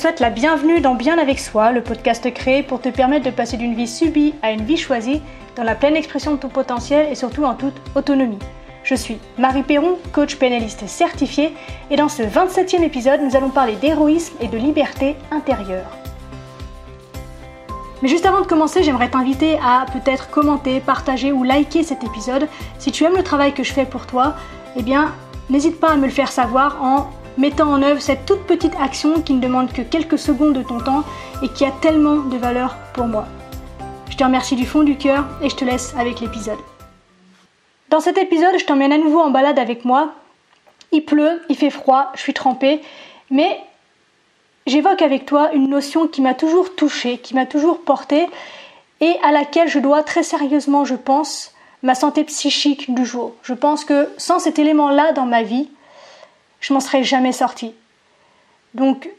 souhaite la bienvenue dans Bien avec soi, le podcast créé pour te permettre de passer d'une vie subie à une vie choisie dans la pleine expression de ton potentiel et surtout en toute autonomie. Je suis Marie Perron, coach pénaliste certifiée, et dans ce 27e épisode, nous allons parler d'héroïsme et de liberté intérieure. Mais juste avant de commencer, j'aimerais t'inviter à peut-être commenter, partager ou liker cet épisode. Si tu aimes le travail que je fais pour toi, eh bien, n'hésite pas à me le faire savoir en mettant en œuvre cette toute petite action qui ne demande que quelques secondes de ton temps et qui a tellement de valeur pour moi. Je te remercie du fond du cœur et je te laisse avec l'épisode. Dans cet épisode, je t'emmène à nouveau en balade avec moi. Il pleut, il fait froid, je suis trempée, mais j'évoque avec toi une notion qui m'a toujours touchée, qui m'a toujours portée et à laquelle je dois très sérieusement, je pense, ma santé psychique du jour. Je pense que sans cet élément-là dans ma vie, je m'en serais jamais sortie. Donc,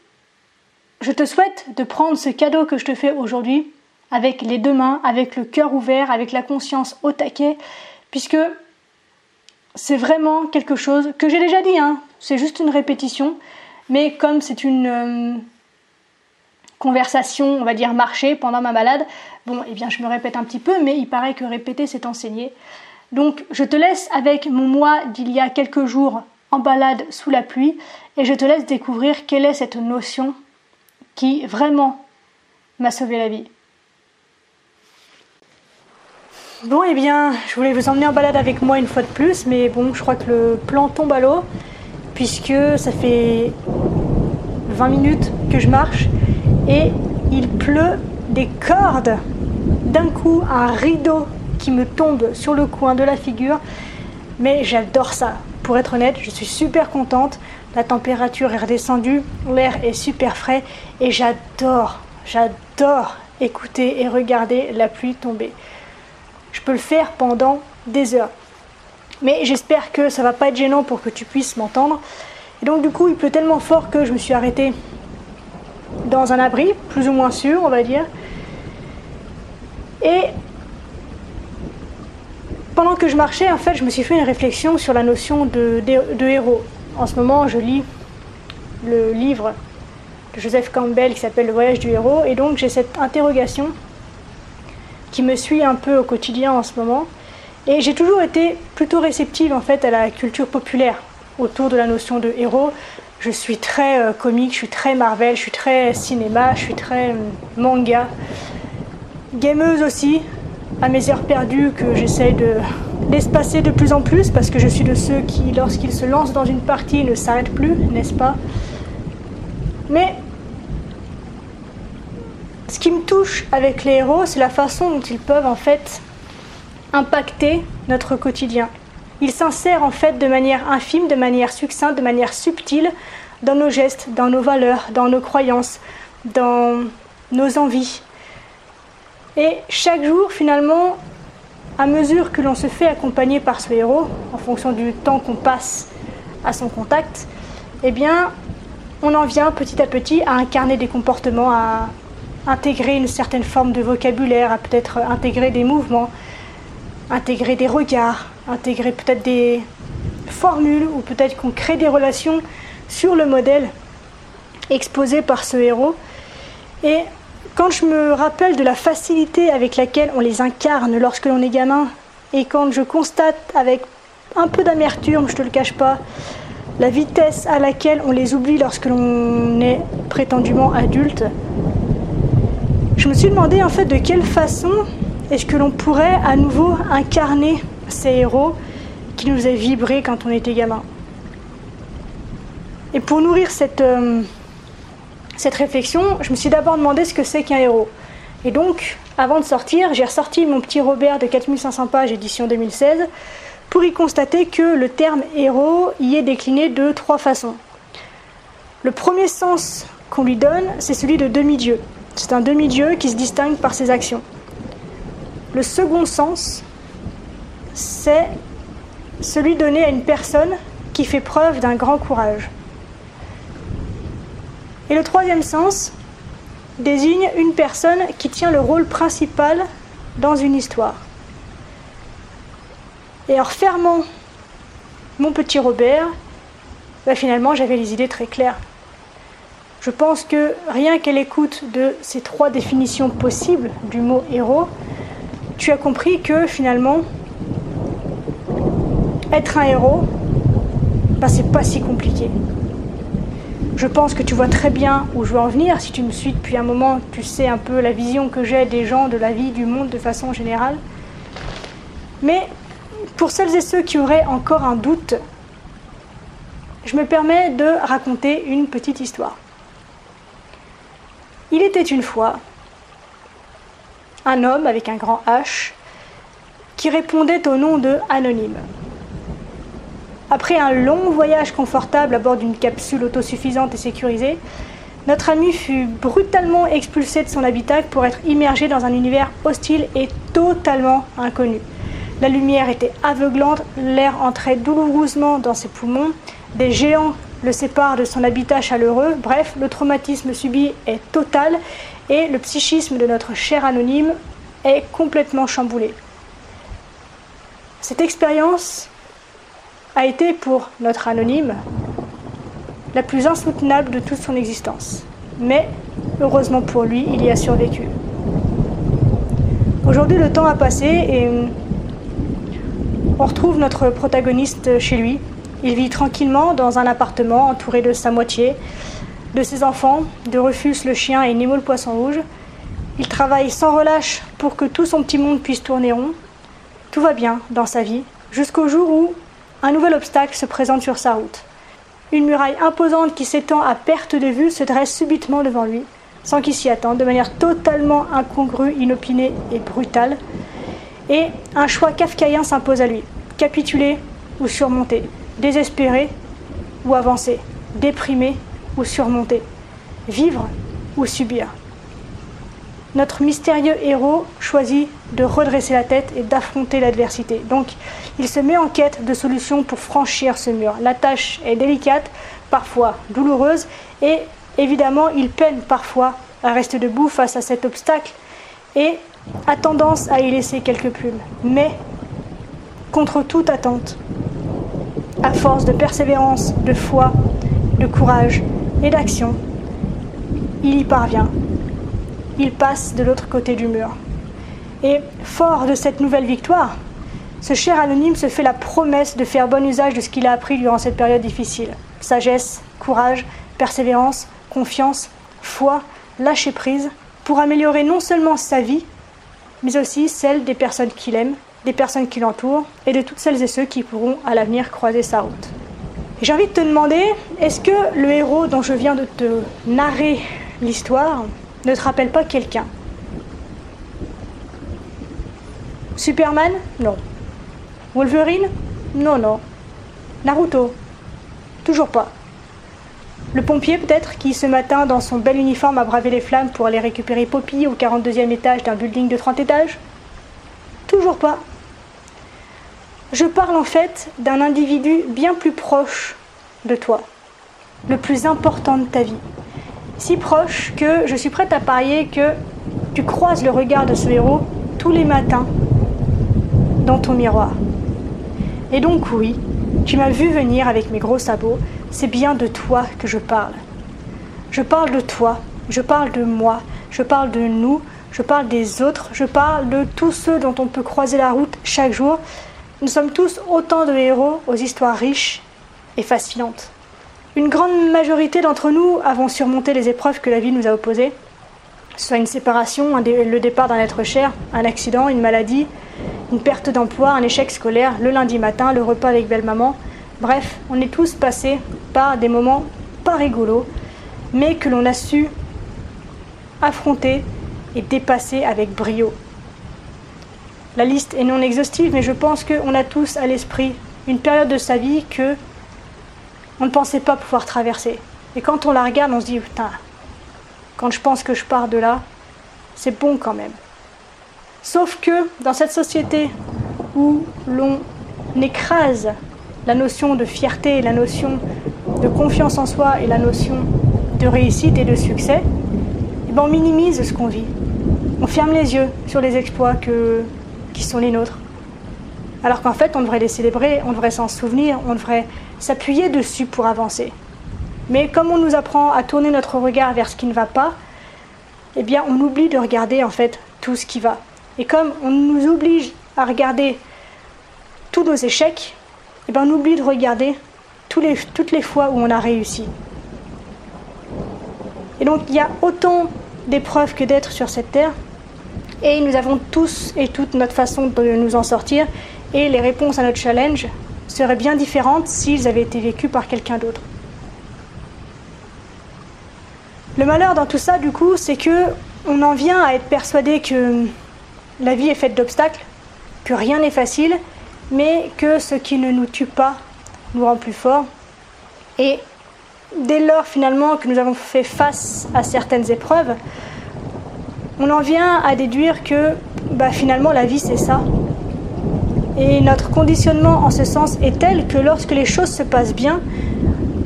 je te souhaite de prendre ce cadeau que je te fais aujourd'hui avec les deux mains, avec le cœur ouvert, avec la conscience au taquet, puisque c'est vraiment quelque chose que j'ai déjà dit, hein, c'est juste une répétition, mais comme c'est une euh, conversation, on va dire marché pendant ma balade, bon, eh bien je me répète un petit peu, mais il paraît que répéter c'est enseigner. Donc je te laisse avec mon moi d'il y a quelques jours balade sous la pluie et je te laisse découvrir quelle est cette notion qui vraiment m'a sauvé la vie. Bon, eh bien, je voulais vous emmener en balade avec moi une fois de plus, mais bon, je crois que le plan tombe à l'eau, puisque ça fait 20 minutes que je marche et il pleut des cordes. D'un coup, un rideau qui me tombe sur le coin de la figure, mais j'adore ça. Pour être honnête, je suis super contente. La température est redescendue, l'air est super frais et j'adore, j'adore écouter et regarder la pluie tomber. Je peux le faire pendant des heures. Mais j'espère que ça va pas être gênant pour que tu puisses m'entendre. Et donc du coup, il pleut tellement fort que je me suis arrêtée dans un abri, plus ou moins sûr, on va dire. Et pendant que je marchais, en fait, je me suis fait une réflexion sur la notion de, héros. En ce moment, je lis le livre de Joseph Campbell qui s'appelle Le voyage du héros, et donc j'ai cette interrogation qui me suit un peu au quotidien en ce moment. Et j'ai toujours été plutôt réceptive en fait à la culture populaire autour de la notion de héros. Je suis très euh, comique, je suis très Marvel, je suis très cinéma, je suis très euh, manga. Gameuse aussi, à mes heures perdues que j'essaye de l'espacer de plus en plus parce que je suis de ceux qui, lorsqu'ils se lancent dans une partie, ne s'arrêtent plus, n'est-ce pas? Mais ce qui me touche avec les héros, c'est la façon dont ils peuvent en fait impacter notre quotidien. Ils s'insèrent en fait de manière infime, de manière succincte, de manière subtile dans nos gestes, dans nos valeurs, dans nos croyances, dans nos envies. Et chaque jour, finalement, à mesure que l'on se fait accompagner par ce héros, en fonction du temps qu'on passe à son contact, eh bien, on en vient petit à petit à incarner des comportements, à intégrer une certaine forme de vocabulaire, à peut-être intégrer des mouvements, intégrer des regards, intégrer peut-être des formules, ou peut-être qu'on crée des relations sur le modèle exposé par ce héros. Et quand je me rappelle de la facilité avec laquelle on les incarne lorsque l'on est gamin, et quand je constate avec un peu d'amertume, je te le cache pas, la vitesse à laquelle on les oublie lorsque l'on est prétendument adulte, je me suis demandé en fait de quelle façon est-ce que l'on pourrait à nouveau incarner ces héros qui nous avaient vibré quand on était gamin. Et pour nourrir cette, euh, cette réflexion, je me suis d'abord demandé ce que c'est qu'un héros. Et donc, avant de sortir, j'ai ressorti mon petit Robert de 4500 pages, édition 2016, pour y constater que le terme héros y est décliné de trois façons. Le premier sens qu'on lui donne, c'est celui de demi-dieu. C'est un demi-dieu qui se distingue par ses actions. Le second sens, c'est celui donné à une personne qui fait preuve d'un grand courage. Et le troisième sens désigne une personne qui tient le rôle principal dans une histoire. Et en refermant mon petit Robert, bah, finalement j'avais les idées très claires. Je pense que rien qu'à l'écoute de ces trois définitions possibles du mot héros, tu as compris que finalement, être un héros, ben, c'est pas si compliqué. Je pense que tu vois très bien où je veux en venir. Si tu me suis depuis un moment, tu sais un peu la vision que j'ai des gens, de la vie, du monde de façon générale. Mais pour celles et ceux qui auraient encore un doute, je me permets de raconter une petite histoire. Il était une fois un homme avec un grand H qui répondait au nom de Anonyme. Après un long voyage confortable à bord d'une capsule autosuffisante et sécurisée, notre ami fut brutalement expulsé de son habitat pour être immergé dans un univers hostile et totalement inconnu. La lumière était aveuglante, l'air entrait douloureusement dans ses poumons, des géants le séparent de son habitat chaleureux, bref, le traumatisme subi est total et le psychisme de notre cher anonyme est complètement chamboulé. Cette expérience a été pour notre anonyme la plus insoutenable de toute son existence. Mais heureusement pour lui, il y a survécu. Aujourd'hui, le temps a passé et on retrouve notre protagoniste chez lui. Il vit tranquillement dans un appartement entouré de sa moitié, de ses enfants, de Rufus le chien et Nemo le poisson rouge. Il travaille sans relâche pour que tout son petit monde puisse tourner rond. Tout va bien dans sa vie, jusqu'au jour où un nouvel obstacle se présente sur sa route. Une muraille imposante qui s'étend à perte de vue se dresse subitement devant lui, sans qu'il s'y attende, de manière totalement incongrue, inopinée et brutale. Et un choix kafkaïen s'impose à lui capituler ou surmonter, désespérer ou avancer, déprimer ou surmonter, vivre ou subir notre mystérieux héros choisit de redresser la tête et d'affronter l'adversité. Donc, il se met en quête de solutions pour franchir ce mur. La tâche est délicate, parfois douloureuse, et évidemment, il peine parfois à rester debout face à cet obstacle et a tendance à y laisser quelques plumes. Mais, contre toute attente, à force de persévérance, de foi, de courage et d'action, il y parvient il passe de l'autre côté du mur. Et fort de cette nouvelle victoire, ce cher anonyme se fait la promesse de faire bon usage de ce qu'il a appris durant cette période difficile. Sagesse, courage, persévérance, confiance, foi, lâcher prise, pour améliorer non seulement sa vie, mais aussi celle des personnes qu'il aime, des personnes qui l'entourent et de toutes celles et ceux qui pourront à l'avenir croiser sa route. J'ai envie de te demander, est-ce que le héros dont je viens de te narrer l'histoire ne te rappelle pas quelqu'un? Superman? Non. Wolverine? Non, non. Naruto? Toujours pas. Le pompier peut-être qui ce matin dans son bel uniforme a bravé les flammes pour aller récupérer Poppy au 42e étage d'un building de 30 étages? Toujours pas. Je parle en fait d'un individu bien plus proche de toi, le plus important de ta vie, si proche que je suis prête à parier que tu croises le regard de ce héros tous les matins dans ton miroir. Et donc oui, tu m'as vu venir avec mes gros sabots, c'est bien de toi que je parle. Je parle de toi, je parle de moi, je parle de nous, je parle des autres, je parle de tous ceux dont on peut croiser la route chaque jour. Nous sommes tous autant de héros aux histoires riches et fascinantes. Une grande majorité d'entre nous avons surmonté les épreuves que la vie nous a opposées, soit une séparation, le départ d'un être cher, un accident, une maladie, une perte d'emploi, un échec scolaire, le lundi matin, le repas avec belle-maman. Bref, on est tous passés par des moments pas rigolos, mais que l'on a su affronter et dépasser avec brio. La liste est non exhaustive, mais je pense qu'on a tous à l'esprit une période de sa vie que on ne pensait pas pouvoir traverser. Et quand on la regarde, on se dit, putain, quand je pense que je pars de là, c'est bon quand même. Sauf que dans cette société où l'on écrase la notion de fierté, la notion de confiance en soi et la notion de réussite et de succès, eh ben on minimise ce qu'on vit. On ferme les yeux sur les exploits qui sont les nôtres. Alors qu'en fait, on devrait les célébrer, on devrait s'en souvenir, on devrait s'appuyer dessus pour avancer. Mais comme on nous apprend à tourner notre regard vers ce qui ne va pas, eh bien on oublie de regarder en fait tout ce qui va. Et comme on nous oblige à regarder tous nos échecs, eh bien on oublie de regarder les, toutes les fois où on a réussi. Et donc il y a autant d'épreuves que d'êtres sur cette terre, et nous avons tous et toutes notre façon de nous en sortir, et les réponses à notre challenge seraient bien différentes s'ils avaient été vécus par quelqu'un d'autre. Le malheur dans tout ça, du coup, c'est que on en vient à être persuadé que la vie est faite d'obstacles, que rien n'est facile, mais que ce qui ne nous tue pas nous rend plus forts. Et dès lors finalement que nous avons fait face à certaines épreuves, on en vient à déduire que bah, finalement la vie c'est ça. Et notre conditionnement en ce sens est tel que lorsque les choses se passent bien,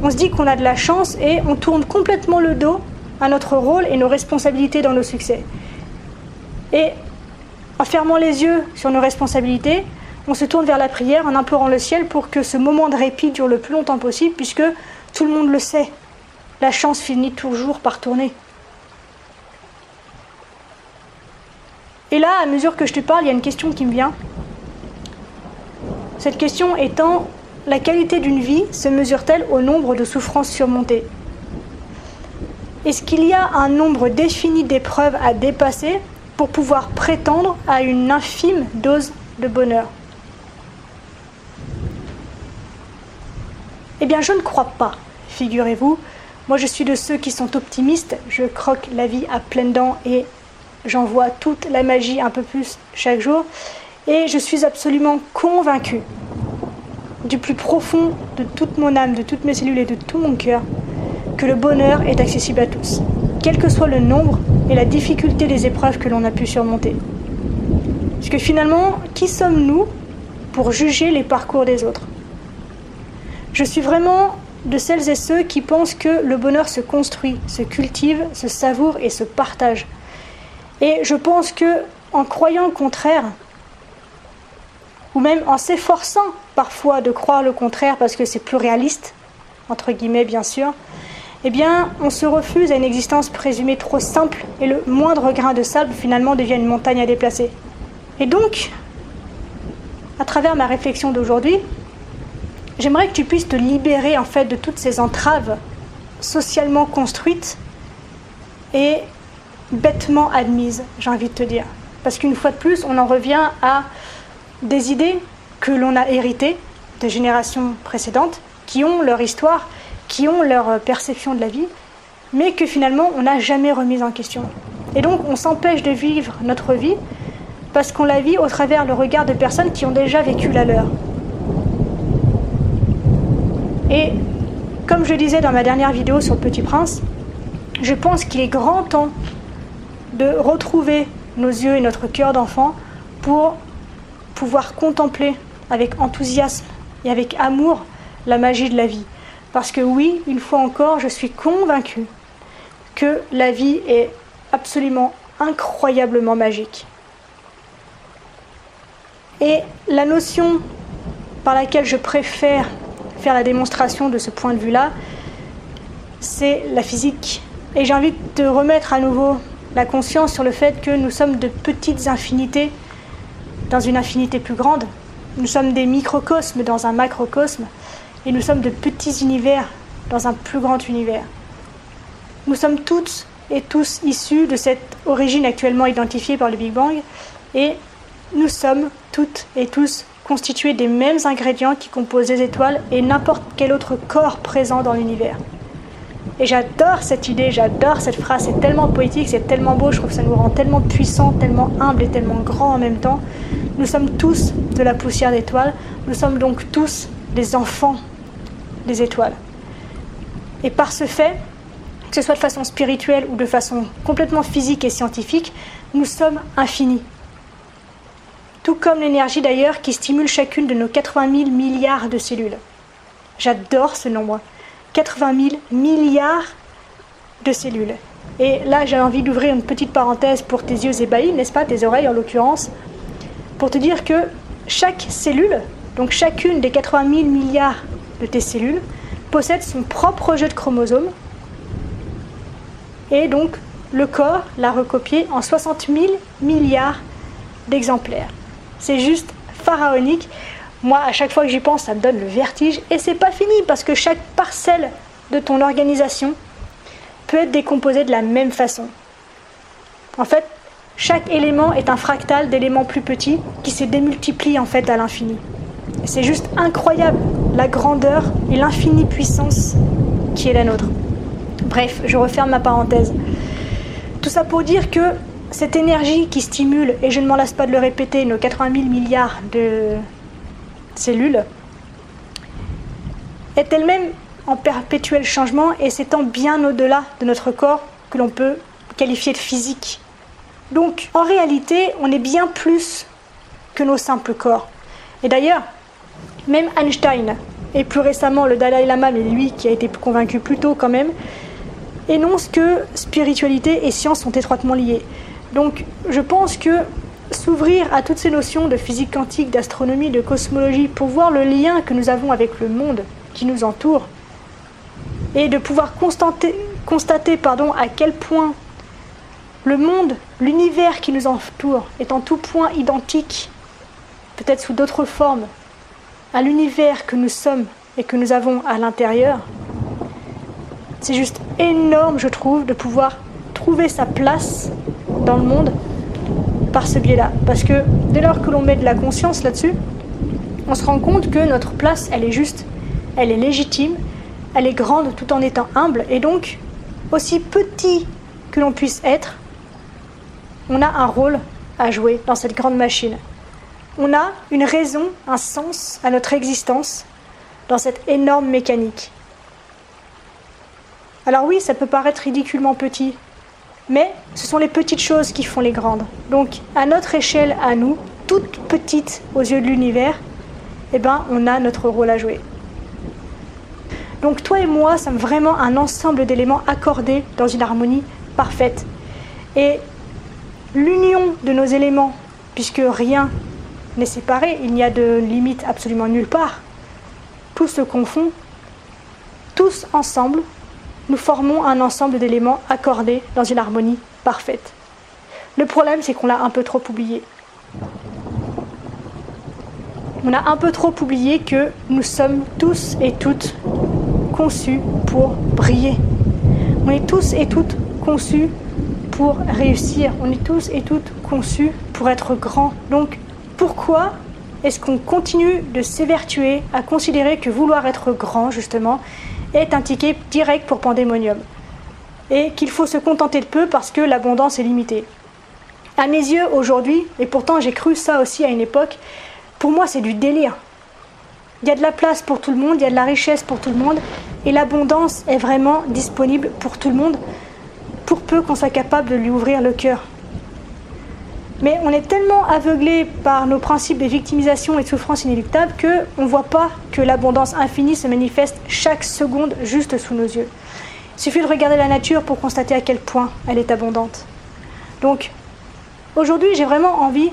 on se dit qu'on a de la chance et on tourne complètement le dos à notre rôle et nos responsabilités dans nos succès. Et en fermant les yeux sur nos responsabilités, on se tourne vers la prière en implorant le ciel pour que ce moment de répit dure le plus longtemps possible, puisque tout le monde le sait, la chance finit toujours par tourner. Et là, à mesure que je te parle, il y a une question qui me vient. Cette question étant, la qualité d'une vie se mesure-t-elle au nombre de souffrances surmontées? Est-ce qu'il y a un nombre défini d'épreuves à dépasser pour pouvoir prétendre à une infime dose de bonheur Eh bien, je ne crois pas, figurez-vous. Moi, je suis de ceux qui sont optimistes. Je croque la vie à pleines dents et j'en vois toute la magie un peu plus chaque jour. Et je suis absolument convaincue, du plus profond de toute mon âme, de toutes mes cellules et de tout mon cœur, que le bonheur est accessible à tous, quel que soit le nombre et la difficulté des épreuves que l'on a pu surmonter. Parce que finalement, qui sommes-nous pour juger les parcours des autres? Je suis vraiment de celles et ceux qui pensent que le bonheur se construit, se cultive, se savoure et se partage. Et je pense que en croyant le contraire, ou même en s'efforçant parfois de croire le contraire parce que c'est plus réaliste, entre guillemets bien sûr, eh bien on se refuse à une existence présumée trop simple et le moindre grain de sable finalement devient une montagne à déplacer. Et donc, à travers ma réflexion d'aujourd'hui, J'aimerais que tu puisses te libérer en fait de toutes ces entraves socialement construites et bêtement admises, j'ai envie de te dire. Parce qu'une fois de plus, on en revient à des idées que l'on a héritées de générations précédentes, qui ont leur histoire, qui ont leur perception de la vie, mais que finalement on n'a jamais remise en question. Et donc on s'empêche de vivre notre vie parce qu'on la vit au travers le regard de personnes qui ont déjà vécu la leur. Et comme je disais dans ma dernière vidéo sur Petit Prince, je pense qu'il est grand temps de retrouver nos yeux et notre cœur d'enfant pour pouvoir contempler avec enthousiasme et avec amour la magie de la vie. Parce que oui, une fois encore, je suis convaincue que la vie est absolument incroyablement magique. Et la notion par laquelle je préfère faire la démonstration de ce point de vue-là, c'est la physique. Et j'ai de remettre à nouveau la conscience sur le fait que nous sommes de petites infinités dans une infinité plus grande. Nous sommes des microcosmes dans un macrocosme et nous sommes de petits univers dans un plus grand univers. Nous sommes toutes et tous issus de cette origine actuellement identifiée par le Big Bang et nous sommes toutes et tous constitués des mêmes ingrédients qui composent les étoiles et n'importe quel autre corps présent dans l'univers. Et j'adore cette idée, j'adore cette phrase, c'est tellement poétique, c'est tellement beau, je trouve que ça nous rend tellement puissants, tellement humbles et tellement grands en même temps. Nous sommes tous de la poussière d'étoiles, nous sommes donc tous des enfants des étoiles. Et par ce fait, que ce soit de façon spirituelle ou de façon complètement physique et scientifique, nous sommes infinis tout comme l'énergie d'ailleurs qui stimule chacune de nos 80 000 milliards de cellules. J'adore ce nombre. 80 000 milliards de cellules. Et là, j'ai envie d'ouvrir une petite parenthèse pour tes yeux ébahis, n'est-ce pas, tes oreilles en l'occurrence, pour te dire que chaque cellule, donc chacune des 80 000 milliards de tes cellules, possède son propre jeu de chromosomes. Et donc, le corps l'a recopié en 60 000 milliards d'exemplaires. C'est juste pharaonique. Moi, à chaque fois que j'y pense, ça me donne le vertige. Et c'est pas fini parce que chaque parcelle de ton organisation peut être décomposée de la même façon. En fait, chaque élément est un fractal d'éléments plus petits qui se démultiplient en fait à l'infini. C'est juste incroyable la grandeur et l'infinie puissance qui est la nôtre. Bref, je referme ma parenthèse. Tout ça pour dire que cette énergie qui stimule, et je ne m'en lasse pas de le répéter, nos 80 000 milliards de cellules, est elle-même en perpétuel changement et s'étend bien au-delà de notre corps que l'on peut qualifier de physique. Donc en réalité, on est bien plus que nos simples corps. Et d'ailleurs, même Einstein, et plus récemment le Dalai Lama, mais lui qui a été convaincu plus tôt quand même, énonce que spiritualité et science sont étroitement liées. Donc je pense que s'ouvrir à toutes ces notions de physique quantique, d'astronomie, de cosmologie, pour voir le lien que nous avons avec le monde qui nous entoure, et de pouvoir constater, à quel point le monde, l'univers qui nous entoure est en tout point identique, peut-être sous d'autres formes, à l'univers que nous sommes et que nous avons à l'intérieur. C'est juste énorme, je trouve, de pouvoir trouver sa place dans le monde par ce biais-là. Parce que dès lors que l'on met de la conscience là-dessus, on se rend compte que notre place, elle est juste, elle est légitime, elle est grande tout en étant humble. Et donc, aussi petit que l'on puisse être, on a un rôle à jouer dans cette grande machine. On a une raison, un sens à notre existence dans cette énorme mécanique. Alors oui, ça peut paraître ridiculement petit, mais ce sont les petites choses qui font les grandes. Donc à notre échelle, à nous, toute petite aux yeux de l'univers, eh ben, on a notre rôle à jouer. Donc toi et moi sommes vraiment un ensemble d'éléments accordés dans une harmonie parfaite. Et l'union de nos éléments, puisque rien n'est séparé, il n'y a de limite absolument nulle part, tout se confond, tous ensemble, nous formons un ensemble d'éléments accordés dans une harmonie parfaite. Le problème, c'est qu'on l'a un peu trop oublié. On a un peu trop oublié que nous sommes tous et toutes conçus pour briller. On est tous et toutes conçus pour réussir. On est tous et toutes conçus pour être grands. Donc pourquoi est-ce qu'on continue de s'évertuer à considérer que vouloir être grand, justement, est un ticket direct pour pandémonium Et qu'il faut se contenter de peu parce que l'abondance est limitée? À mes yeux, aujourd'hui, et pourtant j'ai cru ça aussi à une époque, pour moi c'est du délire. Il y a de la place pour tout le monde, il y a de la richesse pour tout le monde, et l'abondance est vraiment disponible pour tout le monde pour peu qu'on soit capable de lui ouvrir le cœur. Mais on est tellement aveuglé par nos principes de victimisation et de souffrance inéluctable qu'on ne voit pas que l'abondance infinie se manifeste chaque seconde juste sous nos yeux. Il suffit de regarder la nature pour constater à quel point elle est abondante. Donc, aujourd'hui, j'ai vraiment envie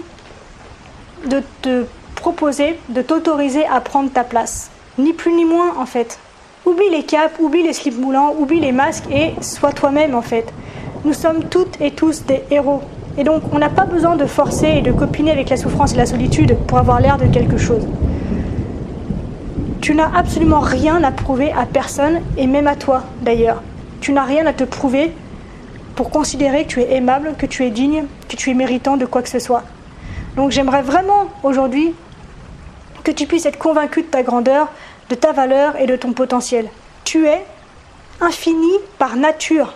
de te proposer, de t'autoriser à prendre ta place. Ni plus ni moins, en fait. Oublie les capes, oublie les slips moulants, oublie les masques et sois toi-même en fait. Nous sommes toutes et tous des héros. Et donc on n'a pas besoin de forcer et de copiner avec la souffrance et la solitude pour avoir l'air de quelque chose. Tu n'as absolument rien à prouver à personne et même à toi d'ailleurs. Tu n'as rien à te prouver pour considérer que tu es aimable, que tu es digne, que tu es méritant de quoi que ce soit. Donc j'aimerais vraiment aujourd'hui que tu puisses être convaincu de ta grandeur, de ta valeur et de ton potentiel. Tu es infini par nature.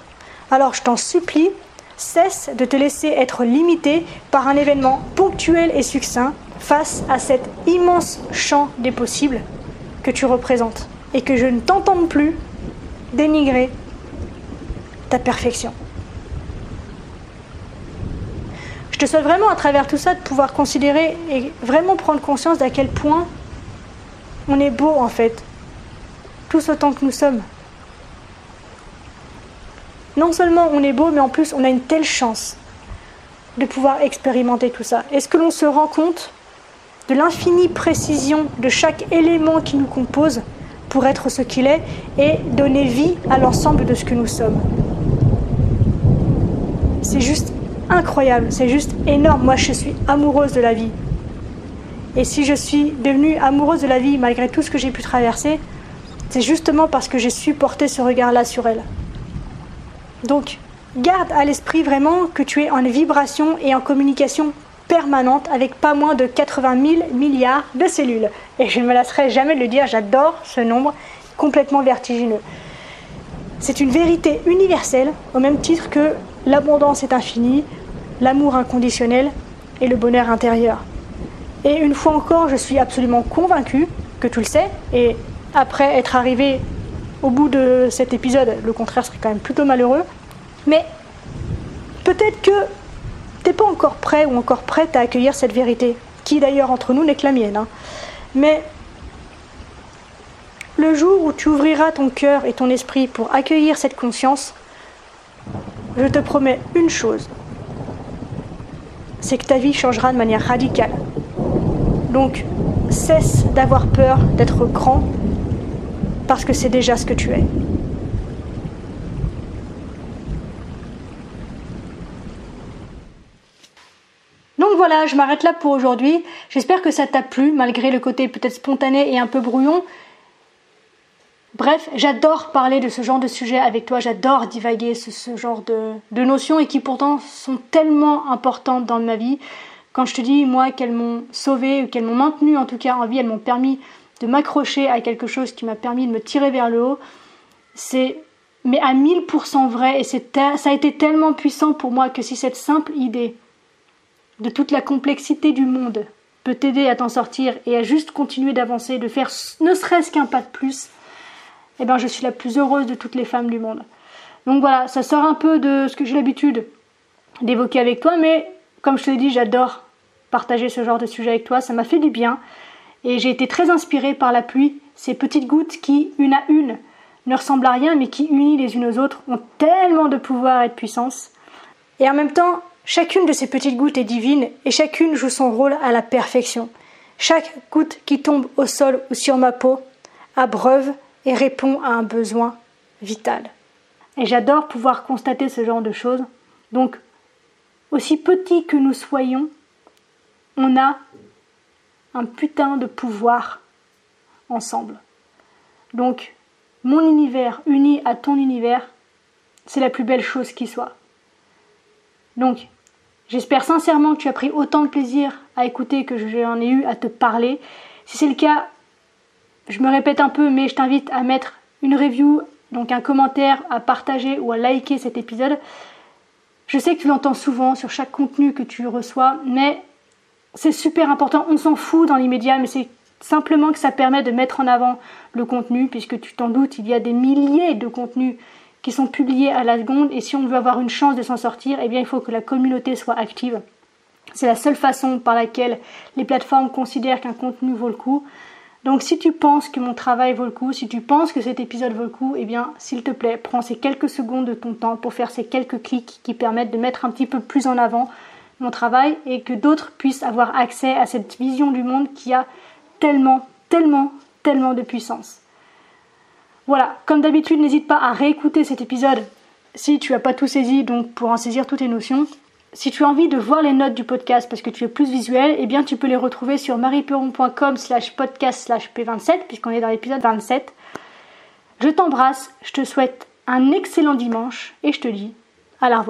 Alors je t'en supplie, cesse de te laisser être limité par un événement ponctuel et succinct face à cet immense champ des possibles que tu représentes et que je ne t'entende plus dénigrer ta perfection. Je te souhaite vraiment à travers tout ça de pouvoir considérer et vraiment prendre conscience d'à quel point on est beau en fait, tous autant que nous sommes. Non seulement on est beau, mais en plus on a une telle chance de pouvoir expérimenter tout ça. Est-ce que l'on se rend compte de l'infinie précision de chaque élément qui nous compose pour être ce qu'il est et donner vie à l'ensemble de ce que nous sommes? C'est juste incroyable, c'est juste énorme. Moi, je suis amoureuse de la vie. Et si je suis devenue amoureuse de la vie malgré tout ce que j'ai pu traverser, c'est justement parce que j'ai su porter ce regard-là sur elle. Donc, garde à l'esprit vraiment que tu es en vibration et en communication permanente avec pas moins de 80 000 milliards de cellules. Et je ne me lasserai jamais de le dire, j'adore ce nombre complètement vertigineux. C'est une vérité universelle, au même titre que l'abondance est infinie, l'amour inconditionnel et le bonheur intérieur. Et une fois encore, je suis absolument convaincue que tu le sais, et après être arrivé au bout de cet épisode, le contraire serait quand même plutôt malheureux, mais peut-être que t'es pas encore prêt ou encore prête à accueillir cette vérité, qui d'ailleurs entre nous n'est que la mienne. Hein. Mais le jour où tu ouvriras ton cœur et ton esprit pour accueillir cette conscience, je te promets une chose, c'est que ta vie changera de manière radicale. Donc, cesse d'avoir peur d'être grand parce que c'est déjà ce que tu es. Voilà, je m'arrête là pour aujourd'hui. J'espère que ça t'a plu, malgré le côté peut-être spontané et un peu brouillon. Bref, j'adore parler de ce genre de sujet avec toi, j'adore divaguer ce, ce genre de, notions et qui pourtant sont tellement importantes dans ma vie. Quand je te dis, moi, qu'elles m'ont sauvé, ou qu'elles m'ont maintenu en tout cas en vie, elles m'ont permis de m'accrocher à quelque chose qui m'a permis de me tirer vers le haut, c'est mais à 1000% vrai et ça a été tellement puissant pour moi que si cette simple idée de toute la complexité du monde peut t'aider à t'en sortir et à juste continuer d'avancer, de faire ne serait-ce qu'un pas de plus, eh ben je suis la plus heureuse de toutes les femmes du monde. Donc voilà, ça sort un peu de ce que j'ai l'habitude d'évoquer avec toi, mais comme je te l'ai dit, j'adore partager ce genre de sujet avec toi, ça m'a fait du bien et j'ai été très inspirée par la pluie, ces petites gouttes qui, une à une, ne ressemblent à rien mais qui, unies les unes aux autres, ont tellement de pouvoir et de puissance. Et en même temps, chacune de ces petites gouttes est divine et chacune joue son rôle à la perfection. Chaque goutte qui tombe au sol ou sur ma peau abreuve et répond à un besoin vital. Et j'adore pouvoir constater ce genre de choses. Donc, aussi petit que nous soyons, on a un putain de pouvoir ensemble. Donc, mon univers uni à ton univers, c'est la plus belle chose qui soit. Donc, j'espère sincèrement que tu as pris autant de plaisir à écouter que j'en ai eu à te parler. Si c'est le cas, je me répète un peu, mais je t'invite à mettre une review, donc un commentaire, à partager ou à liker cet épisode. Je sais que tu l'entends souvent sur chaque contenu que tu reçois, mais c'est super important. On s'en fout dans l'immédiat, mais c'est simplement que ça permet de mettre en avant le contenu, puisque tu t'en doutes, il y a des milliers de contenus qui sont publiés à la seconde, et si on veut avoir une chance de s'en sortir, eh bien il faut que la communauté soit active. C'est la seule façon par laquelle les plateformes considèrent qu'un contenu vaut le coup. Donc si tu penses que mon travail vaut le coup, si tu penses que cet épisode vaut le coup, eh bien s'il te plaît, prends ces quelques secondes de ton temps pour faire ces quelques clics qui permettent de mettre un petit peu plus en avant mon travail et que d'autres puissent avoir accès à cette vision du monde qui a tellement, tellement, tellement de puissance. Voilà, comme d'habitude, n'hésite pas à réécouter cet épisode si tu n'as pas tout saisi, donc pour en saisir toutes les notions. Si tu as envie de voir les notes du podcast parce que tu es plus visuel, eh bien tu peux les retrouver sur marieperon.com slash podcast slash p27 puisqu'on est dans l'épisode 27. Je t'embrasse, je te souhaite un excellent dimanche et je te dis à la.